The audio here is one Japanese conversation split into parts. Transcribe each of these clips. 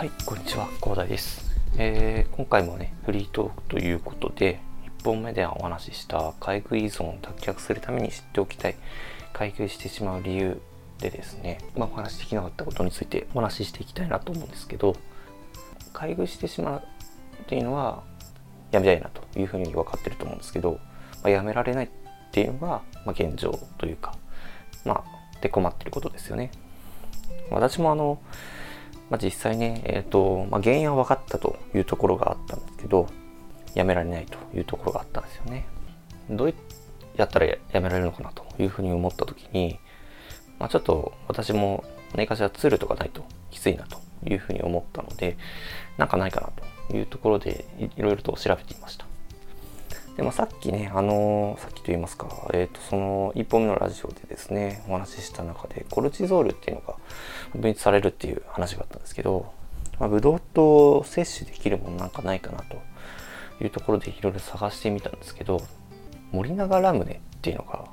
はい、こんにちは、広大です、えー、今回もね、フリートークということで、1本目でお話しした買い食い依存を脱却するために知っておきたい、買い食いしてしまう理由でですね、まあ、お話しできなかったことについてお話ししていきたいなと思うんですけど、買い食いしてしまうっていうのは、やめたいなというふうに分かってると思うんですけど、まあ、やめられないっていうのが、まあ、現状というか、まあ、で困ってることですよね。私もあの、まあ、実際ね、え、ー、と、まあ、原因は分かったというところがあったんですけど、やめられないというところがあったんですよね。どうやったらやめられるのかなというふうに思った時に、まあ、ちょっと私も何かしらツールとかないときついなというふうに思ったので、なんかないかなというところでいろいろと調べていました。でもさっきね、あのー、さっきと言いますか、えっ、ー、と、その1本目のラジオでですね、お話しした中で、コルチゾールっていうのが分泌されるっていう話があったんですけど、まあ、ブドウ糖摂取できるものなんかないかなというところでいろいろ探してみたんですけど、森永ラムネっていうのが、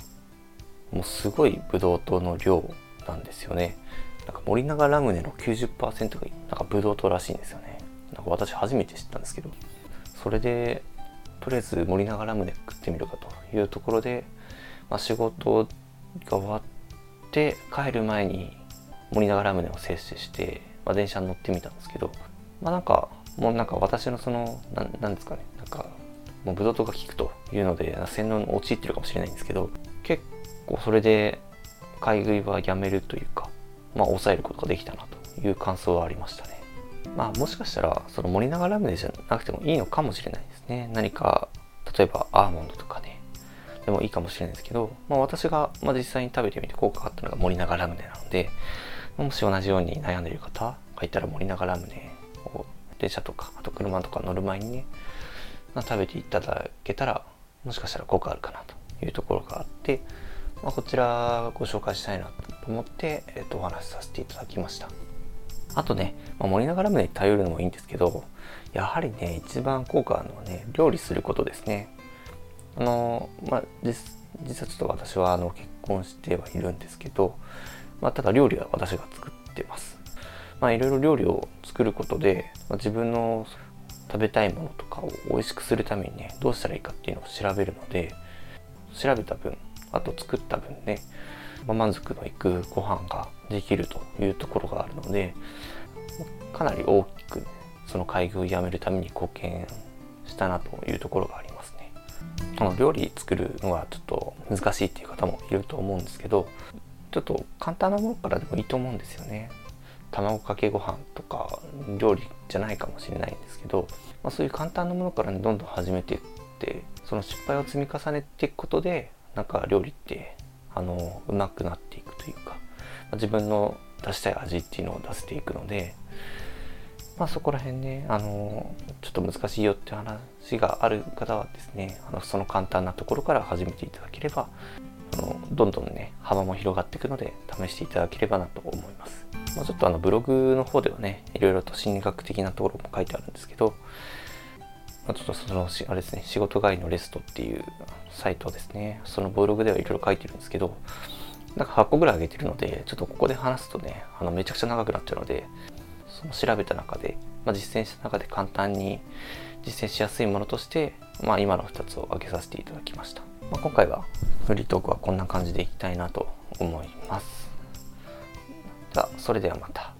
もうすごいブドウ糖の量なんですよね。なんか森永ラムネの90%がなんかブドウ糖らしいんですよね。なんか私初めて知ったんですけど、それでとりあえず森永ラムネ食ってみるかというところで、まあ、仕事が終わって帰る前に森永ラムネを摂取して、まあ、電車に乗ってみたんですけどまあなんかもうなんか私のそのなんですかねなんかもうブドウ糖が効くというので洗脳に陥ってるかもしれないんですけど結構それで買い食いはやめるというかまあ抑えることができたなという感想はありましたね。まあもしかしたらその森永ラムネじゃなくてもいいのかもしれないですね。何か例えばアーモンドとかね。でもいいかもしれないですけど、まあ、私が、ま、実際に食べてみて効果があったのが森永ラムネなので。もし同じように悩んでいる方がいたら森永ラムネを電車とかあと車とか乗る前にね、まあ、食べていただけたらもしかしたら効果あるかなというところがあって、まあ、こちらご紹介したいなと思って、えー、とお話しさせていただきました。あとね、まあ、森永ラムネに頼るのもいいんですけど、やはりね、一番効果あるのはね、料理することですね。あの、まあ、実はちょっと私はあの結婚してはいるんですけど、まあ、ただ料理は私が作ってます。まあ、いろいろ料理を作ることで、まあ、自分の食べたいものとかを美味しくするためにね、どうしたらいいかっていうのを調べるので、調べた分、あと作った分ね、まあ、満足のいくご飯ができるというところがあるのでかなり大きくその開業をやめるために貢献したなというところがありますね。あの料理作るのはちょっと難しいっていう方もいると思うんですけどちょっと簡単なものからでもいいと思うんですよね。卵かけご飯とか料理じゃないかもしれないんですけど、まあ、そういう簡単なものから、ね、どんどん始めていってその失敗を積み重ねていくことでなんか料理ってあのうまくなっていくというか自分の出したい味っていうのを出せていくので、まあ、そこら辺ねあのちょっと難しいよって話がある方はですねあのその簡単なところから始めていただければあのどんどんね幅も広がっていくので試していただければなと思います、まあ、ちょっとあのブログの方ではねいろいろと心理学的なところも書いてあるんですけどあ、ちょっとそのあれですね仕事帰りのレストっていうサイトですね。そのブログではいろいろ書いてるんですけどなんか8個ぐらい上げてるのでちょっとここで話すとねあのめちゃくちゃ長くなっちゃうのでその調べた中で、まあ、実践した中で簡単に実践しやすいものとして、まあ、今の2つを挙げさせていただきました、まあ、今回はフリートークはこんな感じでいきたいなと思います。じゃあそれではまた。